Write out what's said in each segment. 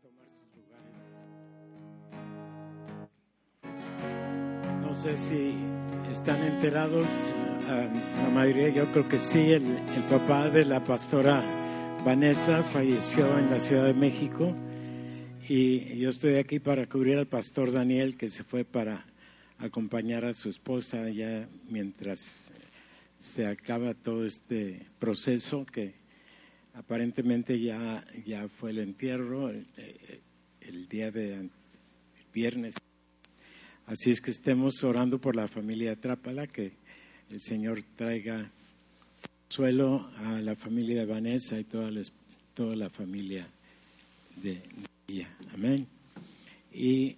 tomar sus lugares. No sé si están enterados, la mayoría yo creo que sí, el, el, papá de la pastora Vanessa falleció en la Ciudad de México y yo estoy aquí para cubrir al pastor Daniel que se fue para acompañar a su esposa ya mientras se acaba todo este proceso que aparentemente ya, ya fue el entierro el, el día de viernes. Así es que estemos orando por la familia Trápala, que el Señor traiga suelo a la familia de Vanessa y toda la, toda la familia de ella. Amén. Y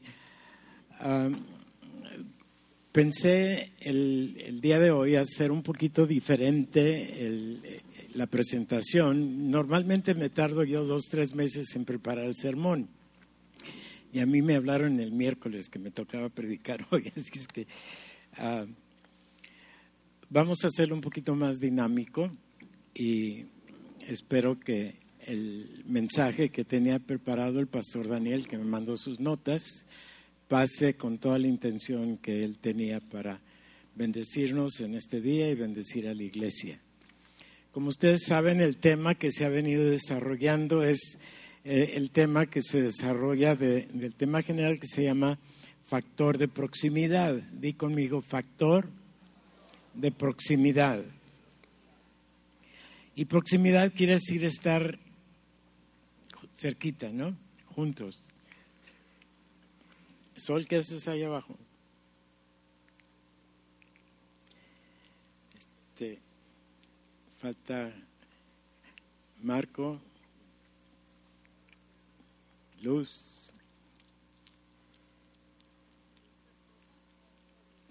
pensé el, el, día de hoy hacer un poquito diferente el, la presentación. Normalmente me tardo yo dos, tres meses en preparar el sermón. Y a mí me hablaron el miércoles que me tocaba predicar hoy. Así que uh, vamos a hacerlo un poquito más dinámico y espero que el mensaje que tenía preparado el pastor Daniel, que me mandó sus notas, pase con toda la intención que él tenía para bendecirnos en este día y bendecir a la iglesia. Como ustedes saben, el tema que se ha venido desarrollando es eh, el tema que se desarrolla de, del tema general que se llama factor de proximidad. Di conmigo, factor de proximidad. Y proximidad quiere decir estar cerquita, ¿no? Juntos. Sol, ¿qué haces ahí abajo? Este, falta Marco, Luz.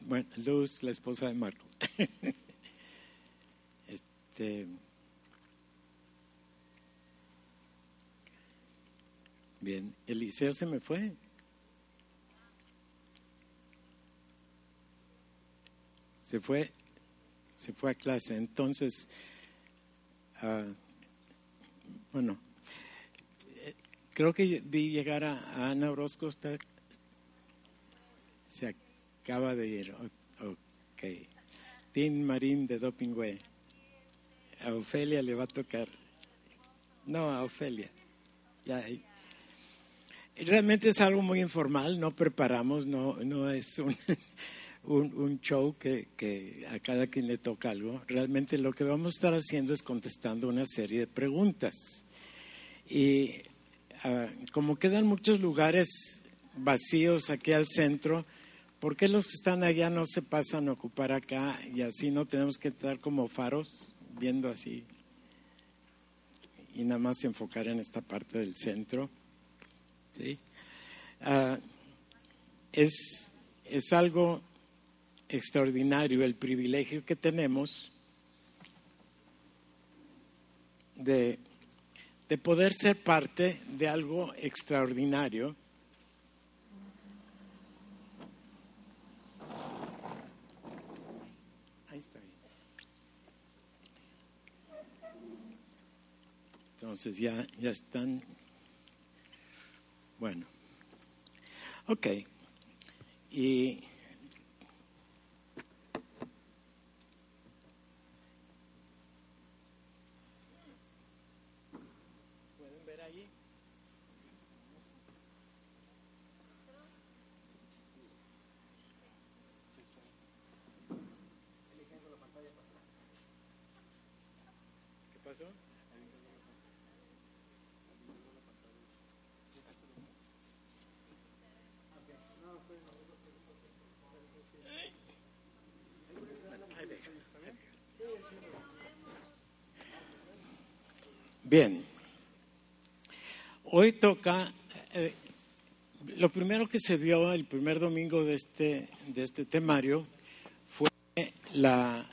Bueno, Luz, la esposa de Marco. este. Bien, Eliseo se me fue. Se fue, se fue a clase. Entonces, uh, bueno, creo que vi llegar a, a Ana Orozco. Está, se acaba de ir. Ok. Tim Marín de Dopingüe. A Ofelia le va a tocar. No, a Ofelia. Ya. Realmente es algo muy informal, no preparamos, no, no es un, un, un show que, que, a cada quien le toca algo. Realmente lo que vamos a estar haciendo es contestando una serie de preguntas. Y uh, como quedan muchos lugares vacíos aquí al centro, ¿por qué los que están allá no se pasan a ocupar acá y así no tenemos que estar como faros viendo así y nada más enfocar en esta parte del centro? ¿sí? Uh, es, es algo extraordinario el privilegio que tenemos de, de poder ser parte de algo extraordinario. Entonces ya, ya están bueno, ok. Y ¿Pueden ver allí? ¿Qué pasó? Bien, hoy toca, eh, lo primero que se vio el primer domingo de este, de este temario fue la,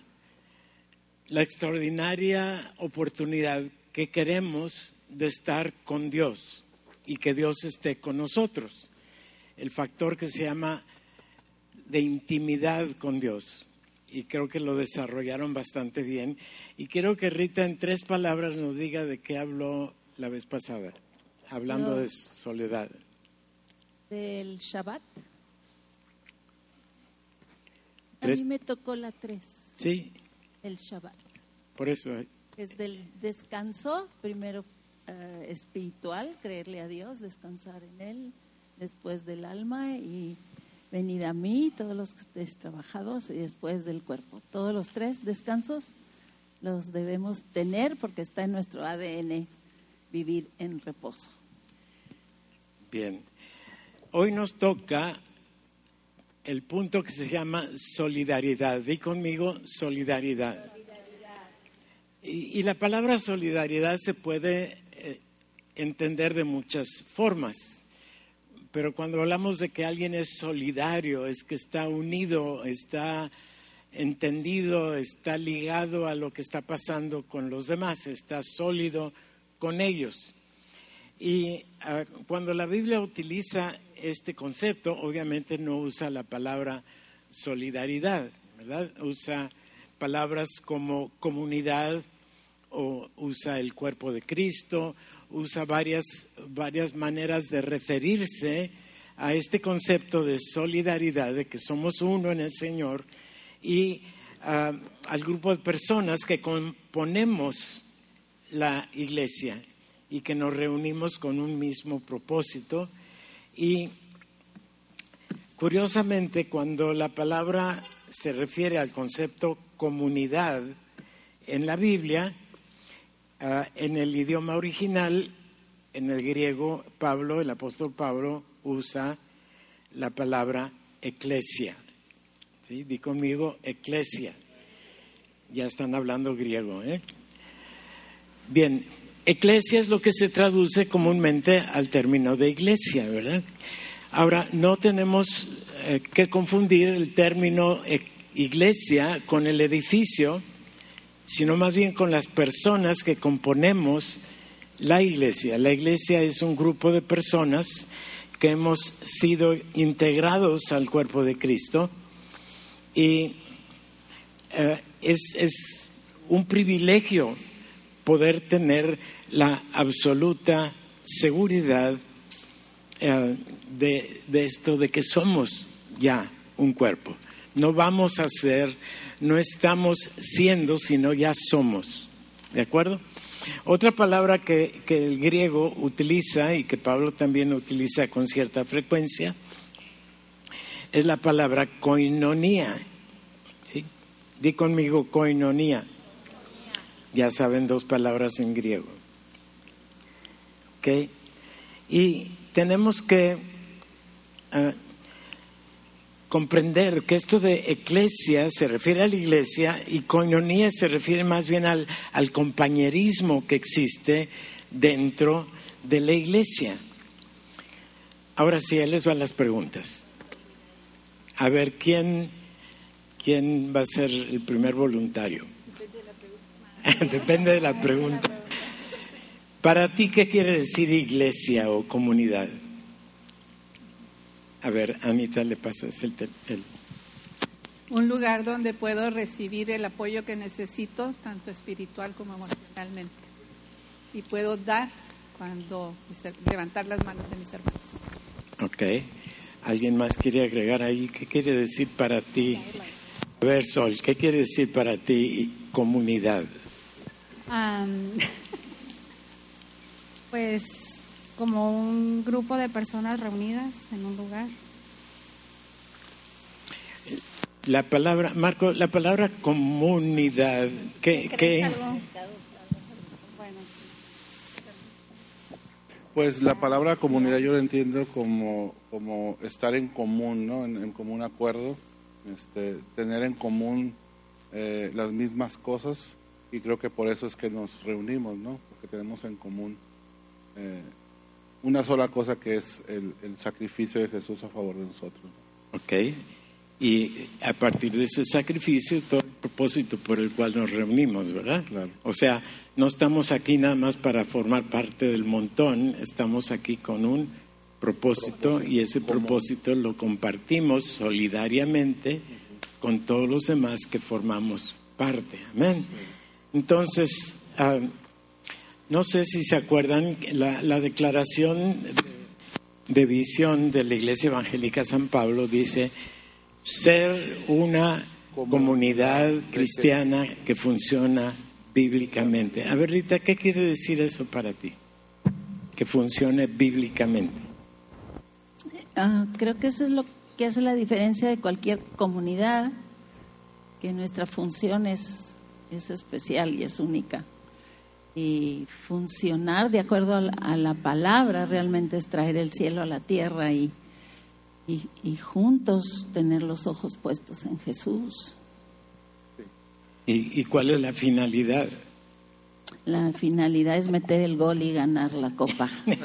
la extraordinaria oportunidad que queremos de estar con Dios y que Dios esté con nosotros. El factor que se llama de intimidad con Dios y creo que lo desarrollaron bastante bien. Y quiero que Rita en tres palabras nos diga de qué habló la vez pasada. hablando No. de soledad. Del Shabbat. A Tres- mí me tocó la 3, Sí, el Shabbat. por eso. eh, Es del descanso, primero eh, espiritual, creerle a Dios, descansar en Él, después del alma y venid a mí, todos los que estéis trabajados, y después del cuerpo. Todos los tres descansos los debemos tener porque está en nuestro ADN vivir en reposo. Bien. Hoy nos toca el punto que se llama solidaridad. Di conmigo solidaridad. Y, la palabra solidaridad se puede eh, entender de muchas formas. Pero cuando hablamos de que alguien es solidario, es que está unido, está entendido, está ligado a lo que está pasando con los demás, está sólido con ellos. Y ah, cuando la Biblia utiliza este concepto, obviamente no usa la palabra solidaridad, ¿verdad? Usa palabras como comunidad o usa el cuerpo de Cristo, usa varias, varias maneras de referirse a este concepto de solidaridad, de que somos uno en el Señor, y ah, al grupo de personas que componemos la iglesia y que nos reunimos con un mismo propósito. Y curiosamente, cuando la palabra se refiere al concepto comunidad en la Biblia, ah, en el idioma original, en el griego, Pablo, el apóstol Pablo, usa la palabra eclesia. ¿Sí? Di conmigo, eclesia. Ya están hablando griego, ¿eh? Bien, eclesia es lo que se traduce comúnmente al término de iglesia, ¿verdad? Ahora, no tenemos eh, que confundir el término eh, iglesia con el edificio, sino más bien con las personas que componemos la iglesia. La iglesia es un grupo de personas que hemos sido integrados al cuerpo de Cristo y eh, es, es un privilegio poder tener la absoluta seguridad eh, de, de esto, de que somos ya un cuerpo. No vamos a ser, no estamos siendo, sino ya somos. ¿De acuerdo? Otra palabra que, que el griego utiliza y que Pablo también utiliza con cierta frecuencia es la palabra koinonía. ¿sí? Di conmigo koinonía. Ya saben dos palabras en griego. ¿Ok? Y tenemos que ah, comprender que esto de eclesia se refiere a la iglesia y coinonía se refiere más bien al, al compañerismo que existe dentro de la iglesia. Ahora sí, ahí les van las preguntas. A ver, ¿quién, quién va a ser el primer voluntario? Depende de la pregunta. Para ti, ¿qué quiere decir iglesia o comunidad? A ver, Anita, le pasas el, tel- el- Un lugar donde puedo recibir el apoyo que necesito, tanto espiritual como emocionalmente. Y puedo dar cuando levantar las manos de mis hermanos. Ok. ¿Alguien más quiere agregar ahí? ¿Qué quiere decir para ti? A ver, Sol, ¿qué quiere decir para ti comunidad? Pues como un grupo de personas reunidas en un lugar. La palabra, Marco, la palabra comunidad, ¿qué, Pues la palabra comunidad yo la entiendo como, como estar en común, ¿no? En, en común acuerdo, este, tener en común eh, las mismas cosas y creo que por eso es que nos reunimos, ¿no? Porque tenemos en común eh, una sola cosa que es el, el sacrificio de Jesús a favor de nosotros. Ok. Y a partir de ese sacrificio, todo el propósito por el cual nos reunimos, ¿verdad? Claro. O sea, no estamos aquí nada más para formar parte del montón, estamos aquí con un propósito y ese propósito lo compartimos solidariamente con todos los demás que formamos parte. Amén. Entonces, ah, No sé si se acuerdan, la, la declaración de, de visión de la Iglesia Evangélica San Pablo dice ser una comunidad cristiana que funciona bíblicamente. A ver, Rita, ¿qué quiere decir eso para ti? Que funcione bíblicamente. Ah, creo que eso es lo que hace la diferencia de cualquier comunidad, que nuestra función es, es especial y es única. Y funcionar de acuerdo a la, a la palabra realmente es traer el cielo a la tierra y, y, y juntos tener los ojos puestos en Jesús. ¿Y, y cuál es la finalidad? La finalidad es meter el gol y ganar la copa. ¿De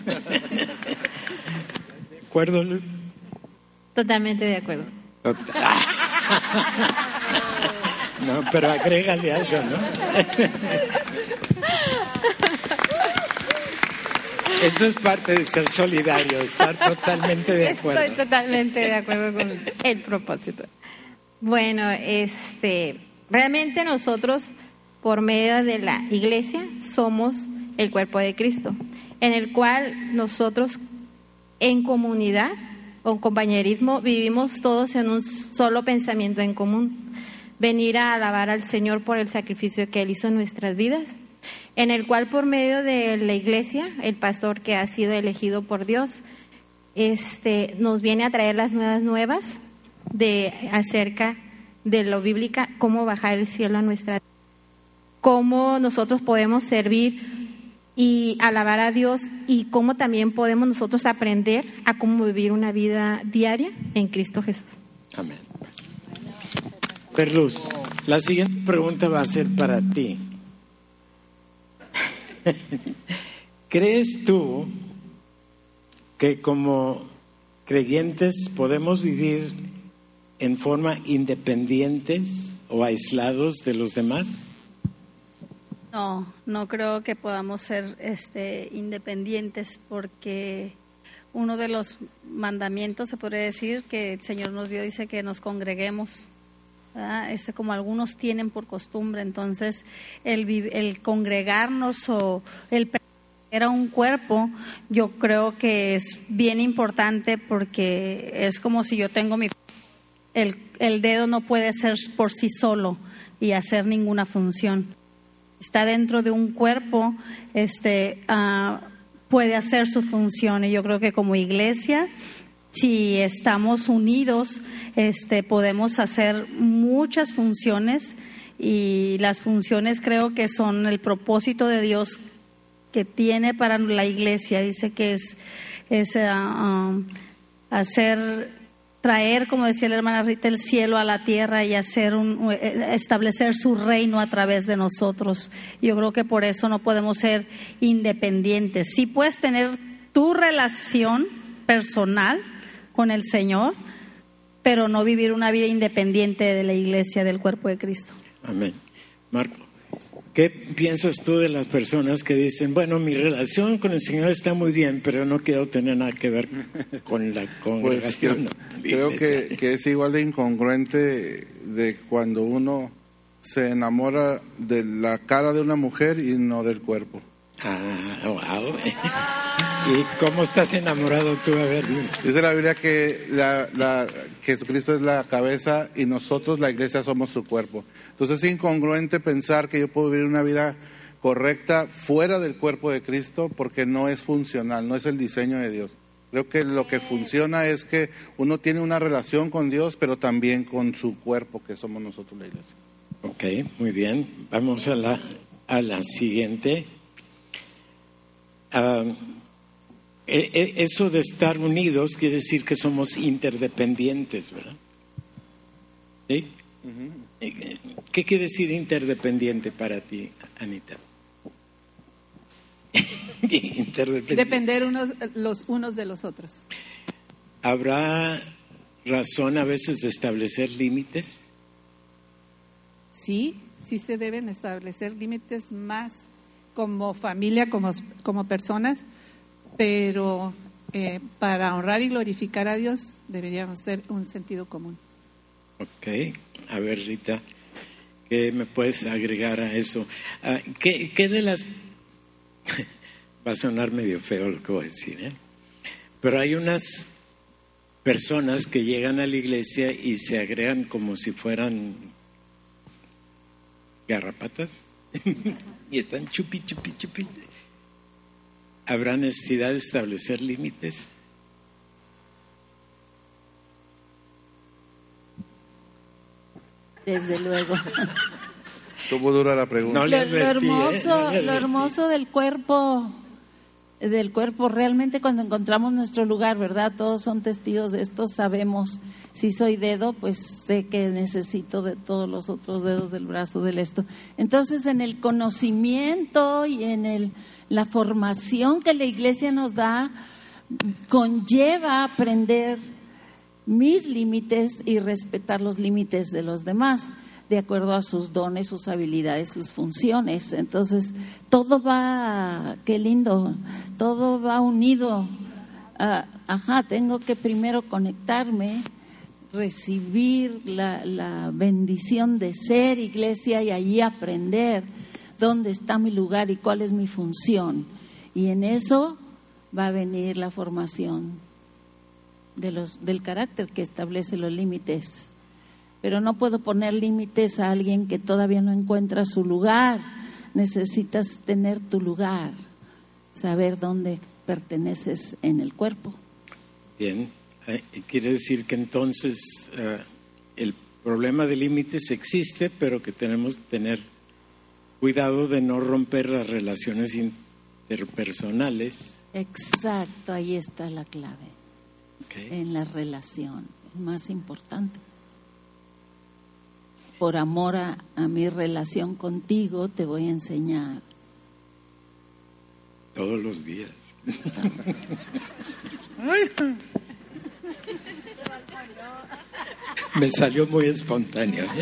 acuerdo, Luz? Totalmente de acuerdo. No, pero agrégale algo, ¿no? Eso es parte de ser solidario, estar totalmente de acuerdo. Estoy totalmente de acuerdo con el propósito. Bueno, este, realmente nosotros, por medio de la iglesia, somos el cuerpo de Cristo, en el cual nosotros, en comunidad o compañerismo, vivimos todos en un solo pensamiento en común. Venir a alabar al Señor por el sacrificio que Él hizo en nuestras vidas en el cual por medio de la iglesia, el pastor que ha sido elegido por Dios, este, nos viene a traer las nuevas nuevas de acerca de lo bíblica, cómo bajar el cielo a nuestra cómo nosotros podemos servir y alabar a Dios y cómo también podemos nosotros aprender a cómo vivir una vida diaria en Cristo Jesús. Amén. Perluz, la siguiente pregunta va a ser para ti. ¿Crees tú que como creyentes podemos vivir en forma independientes o aislados de los demás? No, no creo que podamos ser este, independientes porque uno de los mandamientos, se podría decir, que el Señor nos dio, dice que nos congreguemos, este, como algunos tienen por costumbre. Entonces, el, el congregarnos o el pertenecer a un cuerpo, yo creo que es bien importante porque es como si yo tengo mi... El, el dedo no puede ser por sí solo y hacer ninguna función está dentro de un cuerpo, este, ah, puede hacer su función. Y yo creo que como iglesia, si estamos unidos, este, podemos hacer muchas funciones y las funciones creo que son el propósito de Dios que tiene para la iglesia. Dice que es, es ah, ah, hacer traer, como decía la hermana Rita, el cielo a la tierra y hacer un, eh, establecer su reino a través de nosotros. Yo creo que por eso no podemos ser independientes. Sí puedes tener tu relación personal con el Señor, pero no vivir una vida independiente de la iglesia, del cuerpo de Cristo. Amén. Marco, ¿qué piensas tú de las personas que dicen, bueno, mi relación con el Señor está muy bien, pero no quiero tener nada que ver con la Pues congregación? creo, creo iglesia"? que, que es igual de incongruente de cuando uno se enamora de la cara de una mujer y no del cuerpo. Ah, wow. ¿Y cómo estás enamorado tú? A ver. Dice la Biblia que la, la- Jesucristo es la cabeza y nosotros, la iglesia, somos su cuerpo. Entonces es incongruente pensar que yo puedo vivir una vida correcta fuera del cuerpo de Cristo porque no es funcional, no es el diseño de Dios. Creo que lo que funciona es que uno tiene una relación con Dios, pero también con su cuerpo, que somos nosotros la iglesia. Ok, muy bien. Vamos a la, a la siguiente. Ah, eso de estar unidos quiere decir que somos interdependientes, ¿verdad? ¿Sí? Eh, ¿Qué quiere decir interdependiente para ti, Anita? interdependiente. Depender unos, los unos de los otros. ¿Habrá razón a veces de establecer límites? Sí, sí se deben establecer límites más como familia, como, como personas, pero eh, para honrar y glorificar a Dios deberíamos ser un sentido común. Ok, a ver Rita, ¿qué me puedes agregar a eso? Ah, ¿qué, qué de las... Va a sonar medio feo lo que voy a decir, ¿eh? Pero hay unas personas que llegan a la iglesia y se agregan como si fueran garrapatas y están chupi, chupi, chupi. ¿Habrá necesidad de establecer límites? Desde luego. ¿Cómo dura la pregunta? No lo, ¿eh? hermoso, No lo hermoso del cuerpo, del cuerpo, realmente cuando encontramos nuestro lugar, ¿verdad? Todos son testigos de esto, sabemos. Si soy dedo, pues sé que necesito de todos los otros dedos del brazo del esto. Entonces, en el conocimiento y en el, la formación que la iglesia nos da, conlleva aprender mis límites y respetar los límites de los demás, de acuerdo a sus dones, sus habilidades, sus funciones. Entonces, todo va, qué lindo, todo va unido. Ah, ajá, tengo que primero conectarme, recibir la, la bendición de ser iglesia y allí aprender dónde está mi lugar y cuál es mi función. Y en eso va a venir la formación de los, del carácter que establece los límites. Pero no puedo poner límites a alguien que todavía no encuentra su lugar. Necesitas tener tu lugar, saber dónde perteneces en el cuerpo. Bien, eh, quiere decir que entonces eh, el problema de límites existe, pero que tenemos que tener cuidado de no romper las relaciones interpersonales. Exacto, ahí está la clave, en la relación, es más importante. Por amor a, a mi relación contigo, te voy a enseñar. Todos los días. Me salió muy espontáneo.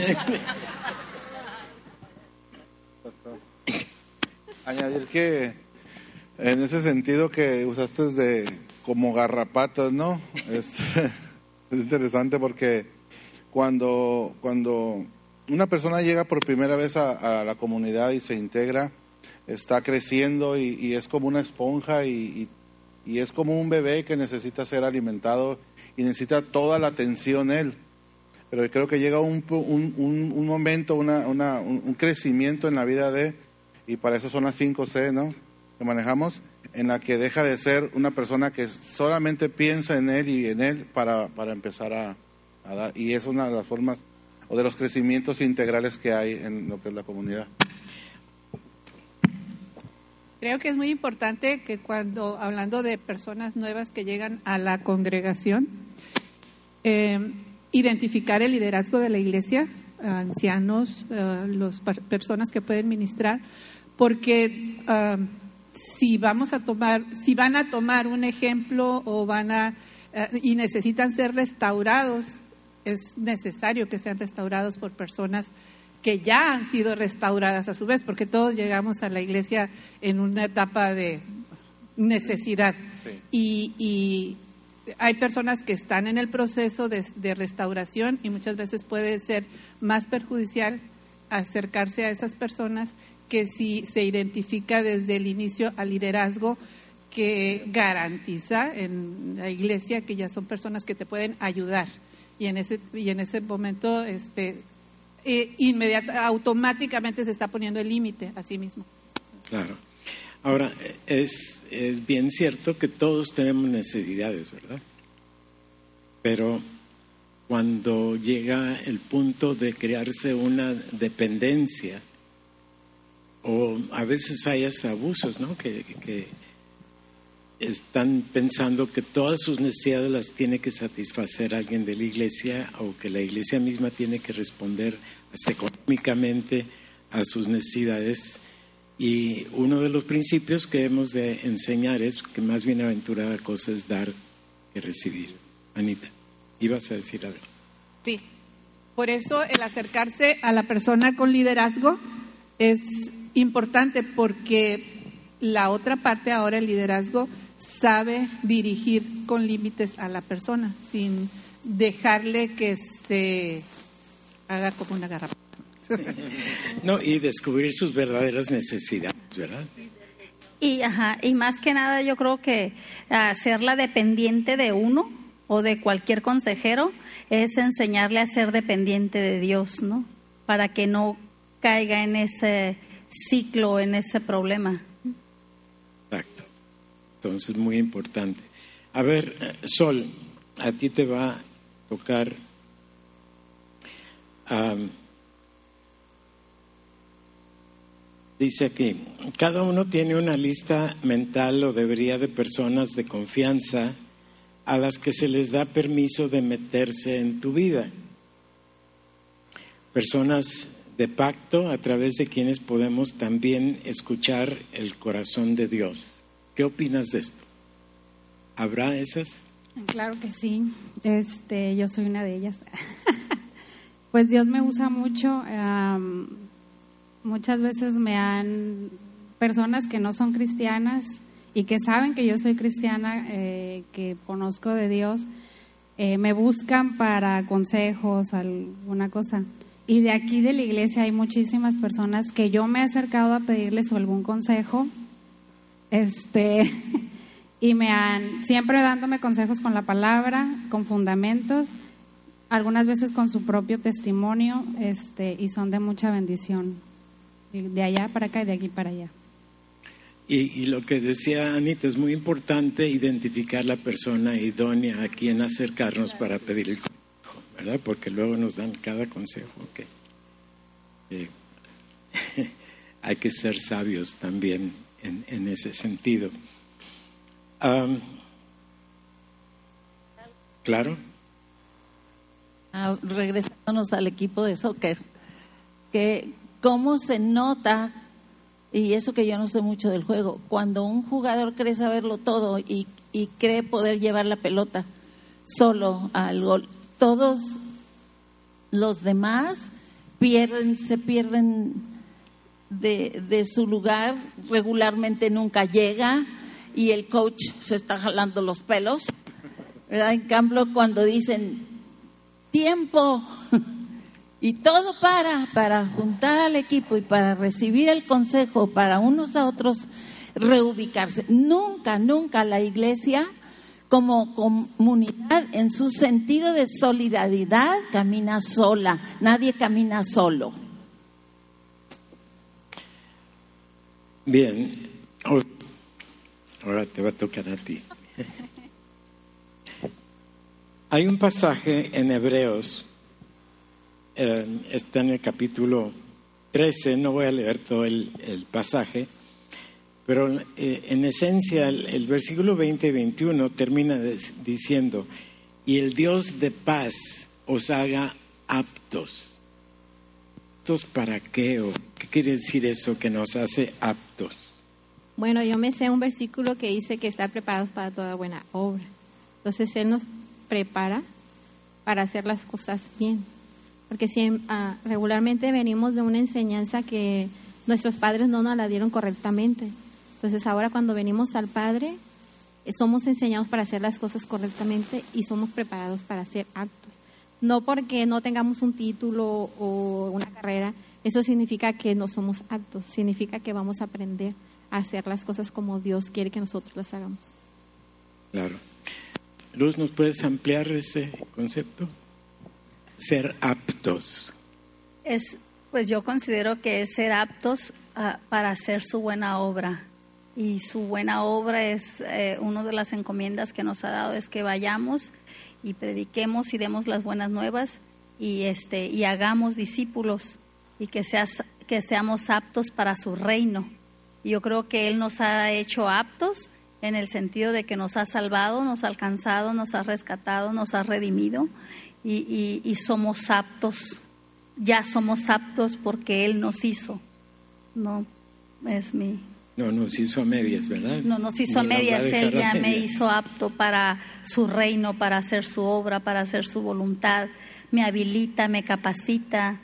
Añadir que en ese sentido que usaste de como garrapatas, ¿no? Es, es interesante porque cuando, cuando una persona llega por primera vez a, a la comunidad y se integra, está creciendo y, y es como una esponja y, y- y es como un bebé que necesita ser alimentado y necesita toda la atención él. Pero creo que llega un, un, un- un momento, una, una- un, un crecimiento en la vida de, y para eso son las 5 C, ¿no? Que manejamos, en la que deja de ser una persona que solamente piensa en él y en él para, para empezar a, a dar. Y es una de las formas o de los crecimientos integrales que hay en lo que es la comunidad. Creo que es muy importante que cuando, hablando de personas nuevas que llegan a la congregación, eh, identificar el liderazgo de la iglesia, ancianos, las personas que pueden ministrar, porque ah, si vamos a tomar, si van a tomar un ejemplo o van a eh, y necesitan ser restaurados, es necesario que sean restaurados por personas que ya han sido restauradas a su vez, porque todos llegamos a la iglesia en una etapa de necesidad. Y, y hay personas que están en el proceso de, de restauración y muchas veces puede ser más perjudicial acercarse a esas personas que si se identifica desde el inicio al liderazgo que garantiza en la iglesia que ya son personas que te pueden ayudar y en ese y en ese momento este eh, automáticamente se está poniendo el límite a sí mismo. Claro. Ahora, es, es bien cierto que todos tenemos necesidades, ¿verdad? Pero cuando llega el punto de crearse una dependencia, o a veces hay hasta abusos, ¿no? Que, están pensando que todas sus necesidades las tiene que satisfacer alguien de la iglesia o que la iglesia misma tiene que responder hasta económicamente a sus necesidades. Y uno de los principios que hemos de enseñar es que más bienaventurada cosa es dar que recibir. Anita, ibas a decir algo. Sí. Por eso el acercarse a la persona con liderazgo es importante porque la otra parte ahora, el liderazgo, sabe dirigir con límites a la persona sin dejarle que se haga como una garrapata. No, y descubrir sus verdaderas necesidades, ¿verdad? Y, ajá, y más que nada yo creo que hacerla dependiente de uno o de cualquier consejero es enseñarle a ser dependiente de Dios, ¿no? Para que no caiga en ese ciclo, en ese problema. Exacto. Entonces, muy importante. A ver, eh, Sol, a ti te va a tocar Dice aquí, cada uno tiene una lista mental o debería de personas de confianza a las que se les da permiso de meterse en tu vida. Personas de pacto a través de quienes podemos también escuchar el corazón de Dios. ¿Qué opinas de esto? ¿Habrá esas? Claro que sí. Este, yo soy una de ellas. pues Dios me usa mucho. muchas veces me han personas que no son cristianas y que saben que yo soy cristiana, eh, que conozco de Dios, eh, me buscan para consejos, alguna cosa. Y de aquí de la iglesia hay muchísimas personas que yo me he acercado a pedirles algún consejo, este, y me han siempre dándome consejos con la palabra, con fundamentos, algunas veces con su propio testimonio, este, y son de mucha bendición. De allá para acá y de aquí para allá. Y, y lo que decía Anita, es muy importante identificar la persona idónea a quien acercarnos para pedir el consejo, ¿verdad? Porque luego nos dan cada consejo. que hay que ser sabios también en, en ese sentido. Am, claro. Ah, regresándonos al equipo de soccer, que cómo se nota, y eso que yo no sé mucho del juego, cuando un jugador cree saberlo todo y, y cree poder llevar la pelota solo al gol, todos los demás pierden, se pierden de, su lugar, regularmente nunca llega y el coach se está jalando los pelos. En cambio, cuando dicen tiempo y todo para, para juntar al equipo y para recibir el consejo, para unos a otros reubicarse. Nunca, nunca la iglesia como comunidad en su sentido de solidaridad camina sola, nadie camina solo. Bien. Ahora te va a tocar a ti. Hay un pasaje en Hebreos, eh, está en el capítulo 13, no voy a leer todo el pasaje, pero eh, en esencia el, versículo 20 y 21 termina diciendo, y el Dios de paz os haga aptos. ¿Aptos para qué? ¿O qué quiere decir eso que nos hace aptos? Bueno, yo me sé un versículo que dice que está preparados para toda buena obra. Entonces Él nos prepara para hacer las cosas bien. Porque si, ah, regularmente venimos de una enseñanza que nuestros padres no nos la dieron correctamente. Entonces ahora cuando venimos al Padre, eh, somos enseñados para hacer las cosas correctamente y somos preparados para ser actos. No porque no tengamos un título o una carrera, eso significa que no somos actos, significa que vamos a aprender a hacer las cosas como Dios quiere que nosotros las hagamos. Claro. Luz, ¿nos puedes ampliar ese concepto? Ser aptos. Es, pues yo considero que es ser aptos ah, para hacer su buena obra. Y su buena obra es, eh, una de las encomiendas que nos ha dado es que vayamos y prediquemos y demos las buenas nuevas y, este, y hagamos discípulos y que, seas, que seamos aptos para su reino. Yo creo que Él nos ha hecho aptos en el sentido de que nos ha salvado, nos ha alcanzado, nos ha rescatado, nos ha redimido y, y- y somos aptos, ya somos aptos porque Él nos hizo. No, es mi, No, nos hizo a medias, ¿verdad? no nos hizo a medias, Él a ya me medias. hizo apto para su reino, para hacer su obra, para hacer su voluntad, me habilita, me capacita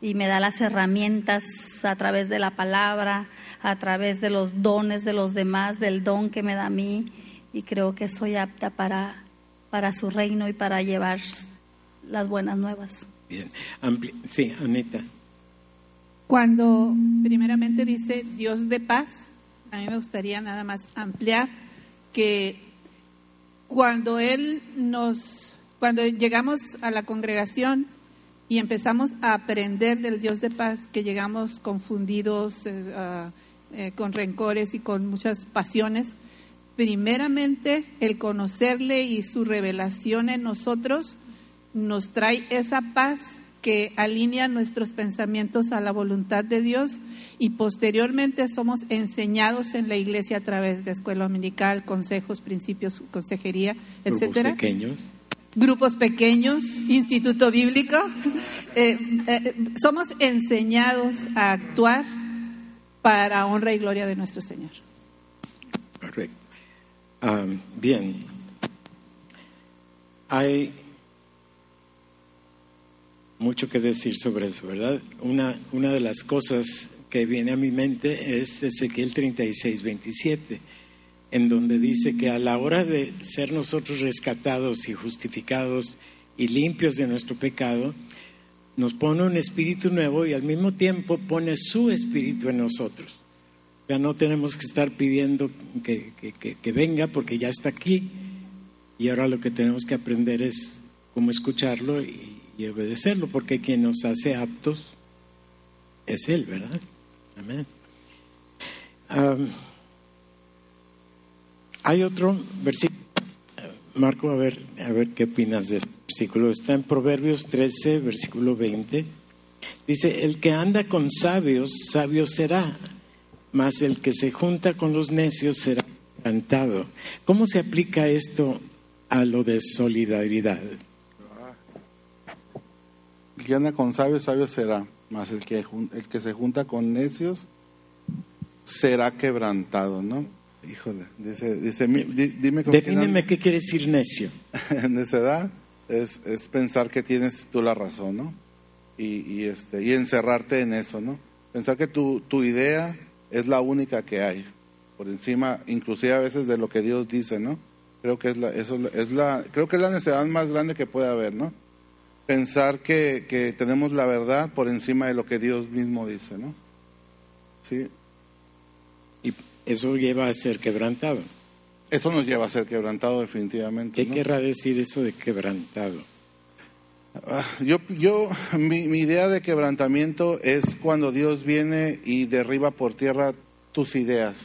y me da las herramientas a través de la palabra, a través de los dones de los demás, del don que me da a mí y creo que soy apta para, para su reino y para llevar las buenas nuevas. Bien. Ampli- sí, Anita. Cuando primeramente dice Dios de paz, a mí me gustaría nada más ampliar que cuando Él nos, cuando llegamos a la congregación y empezamos a aprender del Dios de paz, que llegamos confundidos, eh, eh, con rencores y con muchas pasiones, primeramente el conocerle y su revelación en nosotros nos trae esa paz que alinea nuestros pensamientos a la voluntad de Dios y posteriormente somos enseñados en la iglesia a través de escuela dominical, consejos, principios, consejería, etcétera. Grupos pequeños. Grupos pequeños, instituto bíblico. Eh, eh, somos enseñados a actuar para honra y gloria de nuestro Señor. Correcto. Ah, bien. Hay mucho que decir sobre eso, ¿verdad? Una, una de las cosas que viene a mi mente es Ezequiel 36, 27, en donde dice que a la hora de ser nosotros rescatados y justificados y limpios de nuestro pecado, nos pone un espíritu nuevo y al mismo tiempo pone su espíritu en nosotros. Ya no tenemos que estar pidiendo que, que, que venga porque ya está aquí y ahora lo que tenemos que aprender es cómo escucharlo y, y obedecerlo, porque quien nos hace aptos es Él, ¿verdad? Amén. Hay otro versículo, Marco, a ver, a ver qué opinas de este versículo. Está en Proverbios 13, versículo 20. Dice, el que anda con sabios, sabio será, mas el que se junta con los necios será encantado. ¿Cómo se aplica esto a lo de solidaridad? El que anda con sabios, sabio será, más el que, el que se junta con necios será quebrantado, ¿no? Híjole, dice, dice dime con Defíneme qué quiere decir necio. Necedad es, es pensar que tienes tú la razón, ¿no? Y, y, este, y encerrarte en eso, ¿no? Pensar que tu, tu idea es la única que hay, por encima, inclusive a veces de lo que Dios dice, ¿no? Creo que es la, eso es la, creo que es la necesidad más grande que puede haber, ¿no? Pensar que, que, tenemos la verdad por encima de lo que Dios mismo dice, ¿no? Sí. Y eso lleva a ser quebrantado. Eso nos lleva a ser quebrantado definitivamente. ¿Qué ¿no? querrá decir eso de quebrantado? Uh, yo, yo mi, mi idea de quebrantamiento es cuando Dios viene y derriba por tierra tus ideas.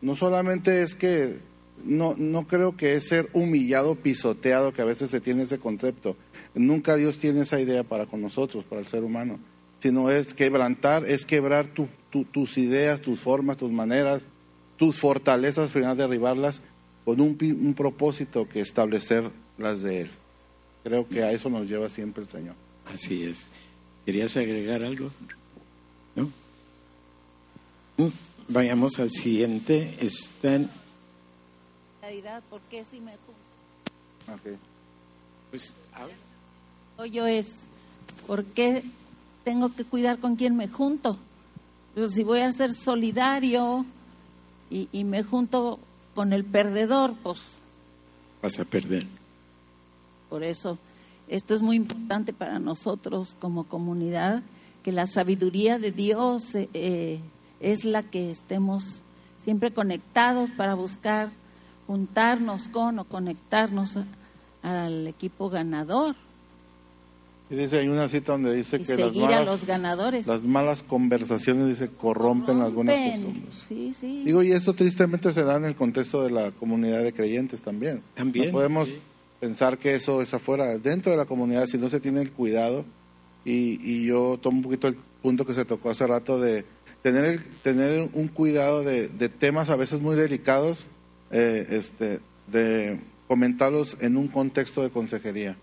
No solamente es que, no, no creo que es ser humillado, pisoteado, que a veces se tiene ese concepto Nunca Dios tiene esa idea para con nosotros, para el ser humano, sino es quebrantar, es quebrar tu, tu, tus ideas, tus formas, tus maneras, tus fortalezas, al final derribarlas con un, un propósito que establecer las de Él. Creo que a eso nos lleva siempre el Señor. Así es. ¿Querías agregar algo? ¿No? Mm, vayamos al siguiente. Están. ¿Por qué si me Okay. Pues, a ver yo es, ¿por qué tengo que cuidar con quién me junto? Pero si voy a ser solidario y, y me junto con el perdedor, pues... Vas a perder. Por eso, esto es muy importante para nosotros como comunidad, que la sabiduría de Dios eh, es la que estemos siempre conectados para buscar juntarnos con o conectarnos a, al equipo ganador. Y dice, hay una cita donde dice y que las malas, los ganadores. las malas conversaciones, dice, corrompen, las buenas costumbres. Sí, sí. Digo, y eso tristemente se da en el contexto de la comunidad de creyentes también. También, No podemos sí. pensar que eso es afuera. Dentro de la comunidad, si no se tiene el cuidado, y, y yo tomo un poquito el punto que se tocó hace rato de tener, el- tener un cuidado de, de temas a veces muy delicados, eh, este, de comentarlos en un contexto de consejería,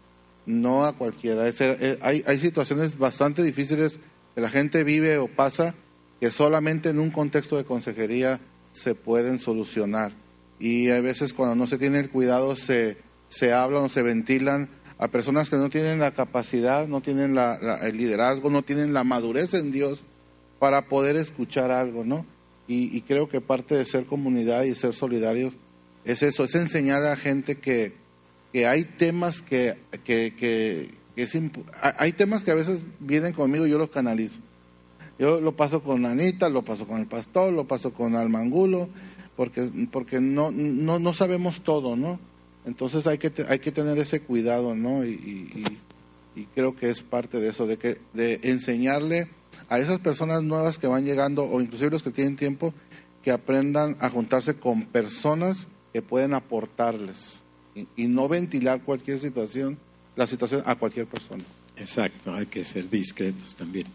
no a cualquiera. Es- eh, hay, hay situaciones bastante difíciles que la gente vive o pasa que solamente en un contexto de consejería se pueden solucionar. Y a veces cuando no se tiene el cuidado se, se hablan o se ventilan a personas que no tienen la capacidad, no tienen el liderazgo, no tienen la madurez en Dios para poder escuchar algo, ¿no? Y, y creo que parte de ser comunidad y ser solidarios es eso, es enseñar a la gente que, que hay temas que, que, que- que es hay temas que a veces vienen conmigo y yo los canalizo. Yo lo paso con Anita, lo paso con el pastor, lo paso con Almangulo, porque, porque no, no, no sabemos todo, ¿no? Entonces hay que, hay que tener ese cuidado, ¿no? Y, y, y, creo que es parte de eso, de, que, de enseñarle a esas personas nuevas que van llegando, o inclusive los que tienen tiempo, que aprendan a juntarse con personas que pueden aportarles y, no ventilar cualquier situación, la situación a cualquier persona. Exacto, hay que ser discretos también.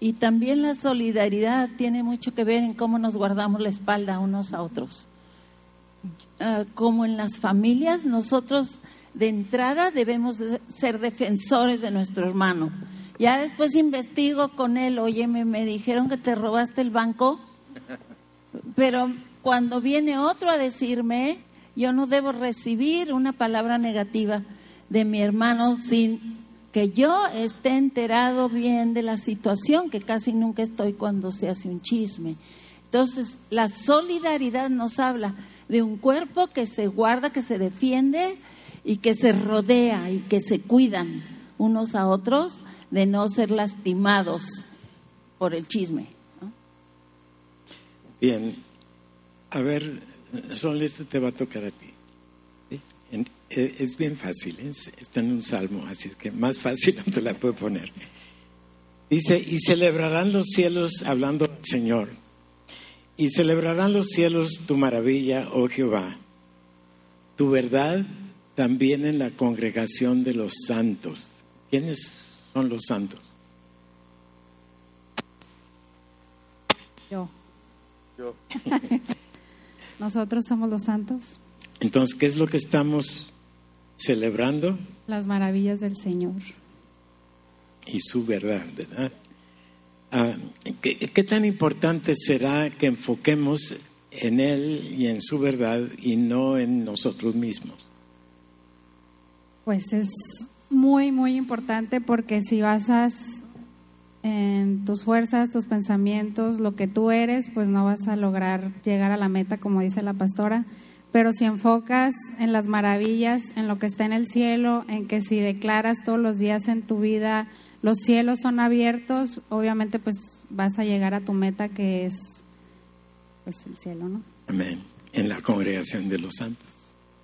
Y también la solidaridad tiene mucho que ver en cómo nos guardamos la espalda unos a otros. Ah, como en las familias, nosotros de entrada debemos ser defensores de nuestro hermano. Ya después investigo con él, oye, me, me dijeron que te robaste el banco, pero cuando viene otro a decirme, yo no debo recibir una palabra negativa de mi hermano sin que yo esté enterado bien de la situación, que casi nunca estoy cuando se hace un chisme. Entonces, la solidaridad nos habla de un cuerpo que se guarda, que se defiende y que se rodea y que se cuidan unos a otros de no ser lastimados por el chisme. Bien, a ver, Sol, esto te va a tocar a ti. Eh, es bien fácil, está en un salmo, así es que más fácil no te la puedo poner. Dice, y celebrarán los cielos hablando al Señor, y celebrarán los cielos tu maravilla, oh Jehová, tu verdad también en la congregación de los santos. ¿Quiénes son los santos? Yo. Yo. Nosotros somos los santos. Entonces, ¿qué es lo que estamos celebrando? Las maravillas del Señor. Y su verdad, ¿verdad? Ah, ¿qué, tan importante será que enfoquemos en Él y en su verdad y no en nosotros mismos? Pues es muy, muy importante porque si basas en tus fuerzas, tus pensamientos, lo que tú eres, pues no vas a lograr llegar a la meta, como dice la pastora. Pero si enfocas en las maravillas, en lo que está en el cielo, en que si declaras todos los días en tu vida, los cielos son abiertos, obviamente pues vas a llegar a tu meta que es pues el cielo, ¿no? Amén. En la congregación de los santos.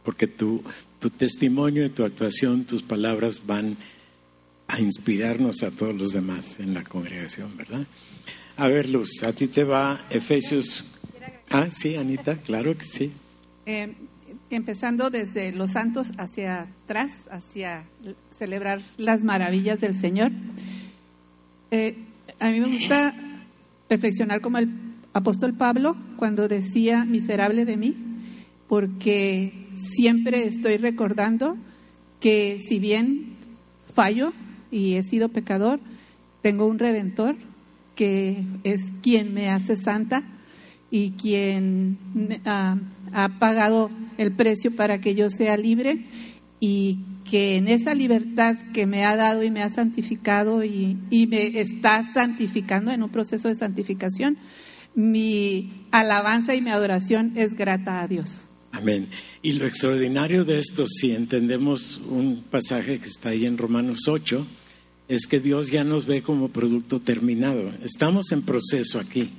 Porque tu, tu testimonio y tu actuación, tus palabras van a inspirarnos a todos los demás en la congregación, ¿verdad? A ver, Luz, a ti te va Efesios. Ah, sí, Anita, claro que sí. Eh, empezando desde los santos hacia atrás, hacia celebrar las maravillas del Señor. Eh, a mí me gusta reflexionar como el apóstol Pablo cuando decía miserable de mí, porque siempre estoy recordando que si bien fallo y he sido pecador, tengo un redentor que es quien me hace santa y quien ah, ha pagado el precio para que yo sea libre y que en esa libertad que me ha dado y me ha santificado y, me está santificando en un proceso de santificación, mi alabanza y mi adoración es grata a Dios. Amén. Y lo extraordinario de esto, si entendemos un pasaje que está ahí en Romanos 8, es que Dios ya nos ve como producto terminado. Estamos en proceso aquí,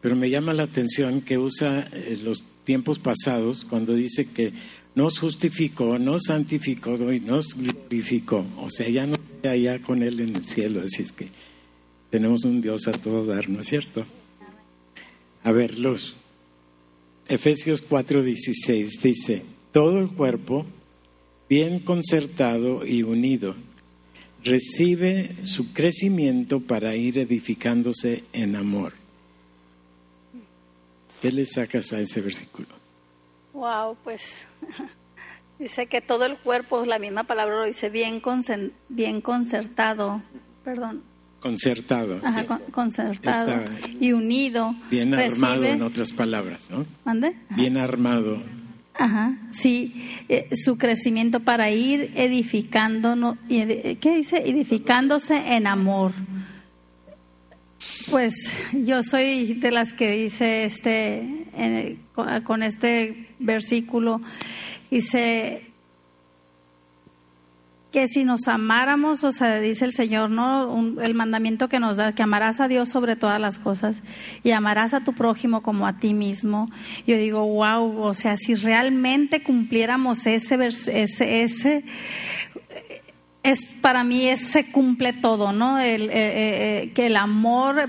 pero me llama la atención que usa eh, los tiempos pasados cuando dice que nos justificó, nos santificó y nos glorificó. O sea, ya no está allá con Él en el cielo. Así es que tenemos un Dios a todo dar, ¿no es cierto? A ver, los Efesios 4:16 dice, todo el cuerpo, bien concertado y unido, recibe su crecimiento para ir edificándose en amor. ¿Qué le sacas a ese versículo? Wow, pues dice que todo el cuerpo, la misma palabra lo dice, bien, bien concertado, perdón. Concertado. Ajá, concertado y unido. Bien armado, en otras palabras, ¿no? ¿Mande? Bien armado. Ajá, sí, eh, su crecimiento para ir edificando, ¿qué dice? Edificándose en amor. Pues yo soy de las que dice este, con este versículo, dice, que si nos amáramos, o sea, dice el Señor, ¿no? Un- el mandamiento que nos da, que amarás a Dios sobre todas las cosas y amarás a tu prójimo como a ti mismo. Yo digo, wow, o sea, si realmente cumpliéramos ese, ese, ese, es para mí es, cumple todo, ¿no? El, eh, eh, eh, que el amor,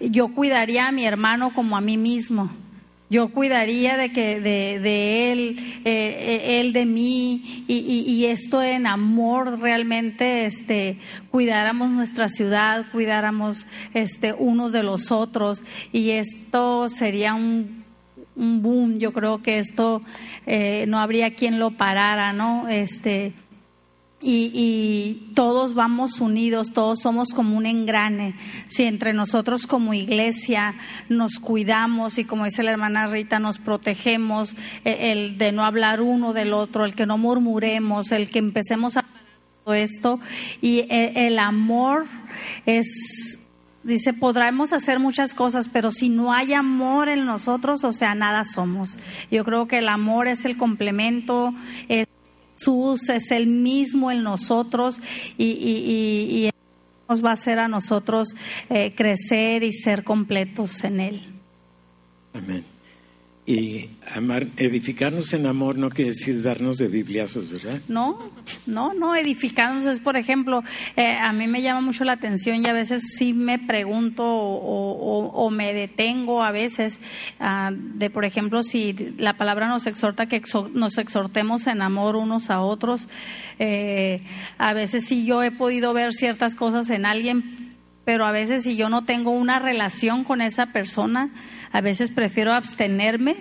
yo cuidaría a mi hermano como a mí mismo. Yo cuidaría de que de, él, eh, eh, él de mí y, y- y esto en amor realmente, este, cuidáramos nuestra ciudad, cuidáramos, este, unos de los otros y esto sería un un boom. Yo creo que esto eh, no habría quien lo parara, ¿no? Este y, todos vamos unidos, todos somos como un engrane. Si entre nosotros como iglesia nos cuidamos y como dice la hermana Rita, nos protegemos, eh, el de no hablar uno del otro, el que no murmuremos, el que empecemos a todo esto y eh, el amor es Dice, podremos hacer muchas cosas, pero si no hay amor en nosotros, o sea, nada somos. Yo creo que el amor es el complemento, es Jesús, es el mismo en nosotros y, y- nos va a hacer a nosotros eh, crecer y ser completos en Él. Amén. Y amar, edificarnos en amor no quiere decir darnos de bibliazos, ¿verdad? No, no, no, edificándonos es, por ejemplo, eh, a mí me llama mucho la atención y a veces sí me pregunto o, me detengo a veces ah, de, por ejemplo, si la palabra nos exhorta que nos exhortemos en amor unos a otros, eh, a veces sí yo he podido ver ciertas cosas en alguien, pero a veces si yo no tengo una relación con esa persona, a veces prefiero abstenerme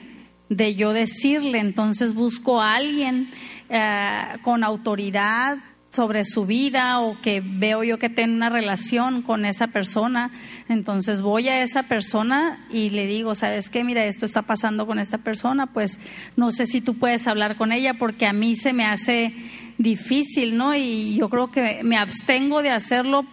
de yo decirle, entonces busco a alguien eh, con autoridad sobre su vida o que veo yo que tiene una relación con esa persona, entonces voy a esa persona y le digo, ¿sabes qué? Mira, esto está pasando con esta persona, pues no sé si tú puedes hablar con ella porque a mí se me hace difícil, ¿no? Y yo creo que me abstengo de hacerlo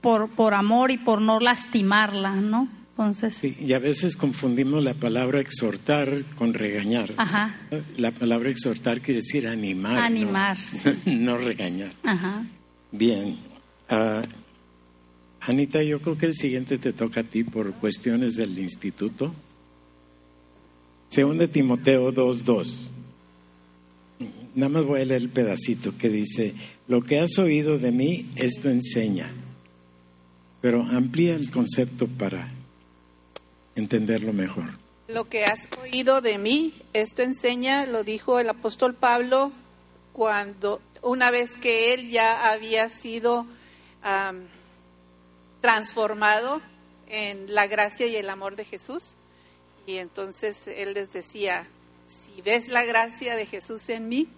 por, por amor y por no lastimarla, ¿no? Entonces, Sí, y a veces confundimos la palabra exhortar con regañar. ajá, La palabra exhortar quiere decir animar. ¿no? Animar, no regañar. ajá. Bien. Ah, Anita, yo creo que el siguiente te toca a ti por cuestiones del instituto. Segunda Timoteo 2.2. Nada más voy a leer el pedacito que dice, lo que has oído de mí, esto enseña. Pero amplía el concepto para entenderlo mejor. Lo que has oído de mí, esto enseña, lo dijo el apóstol Pablo cuando una vez que él ya había sido transformado en la gracia y el amor de Jesús. Y entonces él les decía, si ves la gracia de Jesús en mí,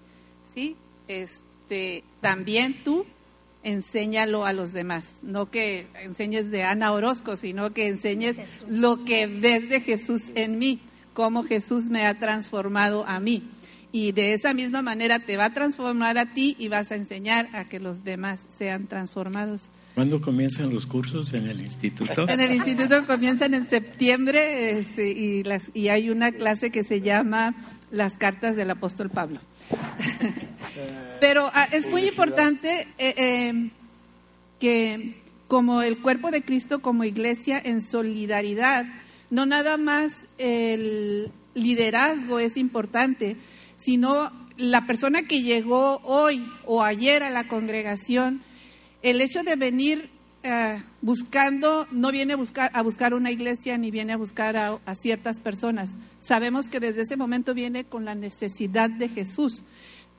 sí, este, también tú enséñalo a los demás, no que enseñes de Ana Orozco, sino que enseñes lo que ves de Jesús en mí, cómo Jesús me ha transformado a mí. Y de esa misma manera te va a transformar a ti y vas a enseñar a que los demás sean transformados. ¿Cuándo comienzan los cursos en el instituto? En el instituto comienzan en septiembre eh, sí, y, las, y hay una clase que se llama Las cartas del apóstol Pablo. Pero ah, es muy importante eh, eh, que como el cuerpo de Cristo, como iglesia, en solidaridad, no nada más el liderazgo es importante, sino la persona que llegó hoy o ayer a la congregación, el hecho de venir eh, buscando, no viene a buscar, a buscar una iglesia ni viene a buscar a, ciertas personas. Sabemos que desde ese momento viene con la necesidad de Jesús,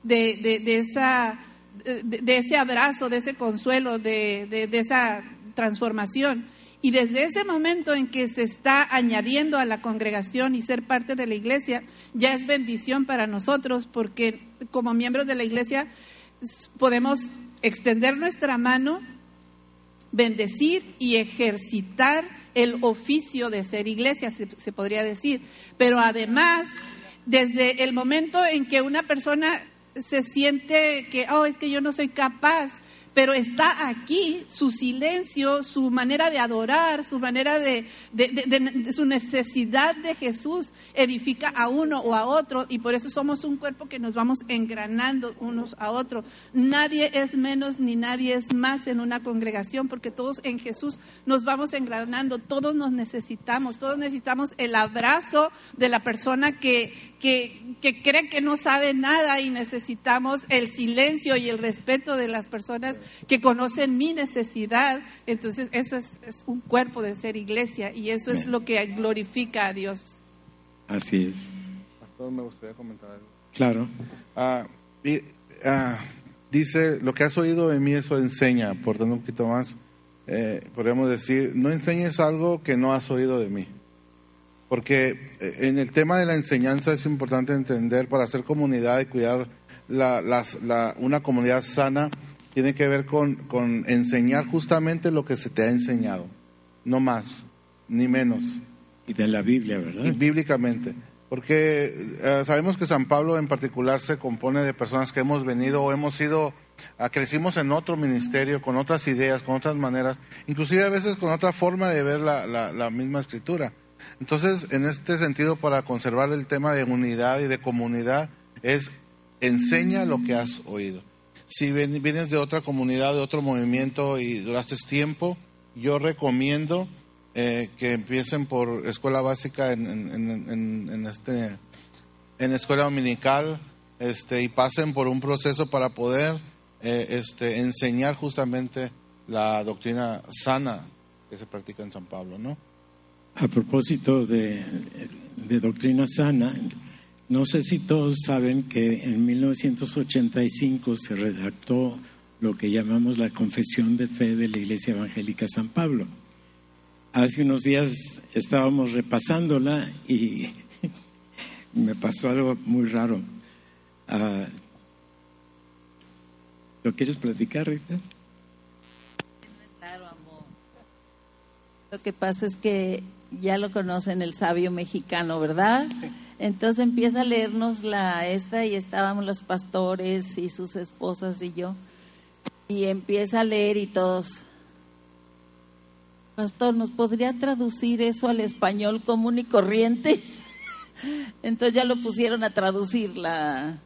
de, de, esa, de, de ese abrazo, de ese consuelo, de, esa transformación. Y desde ese momento en que se está añadiendo a la congregación y ser parte de la iglesia, ya es bendición para nosotros porque como miembros de la iglesia podemos extender nuestra mano, bendecir y ejercitar el oficio de ser iglesia, se, se podría decir. Pero además, desde el momento en que una persona se siente que, oh, es que yo no soy capaz, pero está aquí su silencio, su manera de adorar, su manera de, su necesidad de Jesús edifica a uno o a otro y por eso somos un cuerpo que nos vamos engranando unos a otros. Nadie es menos ni nadie es más en una congregación porque todos en Jesús nos vamos engranando, todos nos necesitamos, todos necesitamos el abrazo de la persona que, que, que cree que no sabe nada y necesitamos el silencio y el respeto de las personas que conocen mi necesidad. Entonces eso es, es un cuerpo de ser iglesia y eso es lo que glorifica a Dios. Así es. Pastor, me gustaría comentar algo. Claro. Ah, y, ah, dice, lo que has oído de mí, eso enseña, por dando un poquito más. eh, podríamos decir, no enseñes algo que no has oído de mí. Porque eh, en el tema de la enseñanza es importante entender, para hacer comunidad y cuidar la, las- la- una comunidad sana, tiene que ver con, con enseñar justamente lo que se te ha enseñado. No más, ni menos Y de la Biblia, y ¿verdad? bíblicamente. Porque eh, sabemos que San Pablo en particular se compone de personas que hemos venido o hemos sido, ah, crecimos en otro ministerio, con otras ideas, con otras maneras, inclusive a veces con otra forma de ver la, la- la misma escritura. Entonces, en este sentido, para conservar el tema de unidad y de comunidad, es enseña lo que has oído. Si vienes de otra comunidad, de otro movimiento y duraste tiempo, yo recomiendo eh, que empiecen por escuela básica en, en- en- en- este, en escuela dominical este, y pasen por un proceso para poder eh, este, enseñar justamente la doctrina sana que se practica en San Pablo, ¿no? A propósito de doctrina sana, no sé si todos saben que en 1985 se redactó lo que llamamos la Confesión de Fe de la Iglesia Evangélica San Pablo. Hace unos días estábamos repasándola y me pasó algo muy raro. Ah, ¿Lo quieres platicar, Rita? Claro, amor. Lo que pasa es que ya lo conocen el sabio mexicano, ¿verdad? Entonces empieza a leernos la esta y estábamos los pastores y sus esposas y yo. Y empieza a leer y todos. Pastor, ¿nos podría traducir eso al español común y corriente? Entonces ya lo pusieron a traducir la,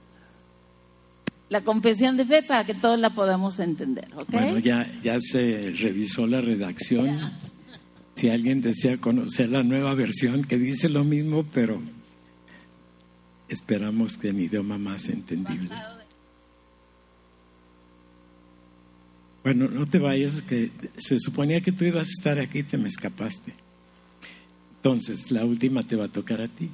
la confesión de fe para que todos la podamos entender, ¿ok? Bueno, ya, ya se revisó la redacción. Si alguien desea conocer la nueva versión que dice lo mismo, pero esperamos que en idioma más entendible. Bueno, no te vayas, que se suponía que tú ibas a estar aquí y te me escapaste. Entonces, la última te va a tocar a ti.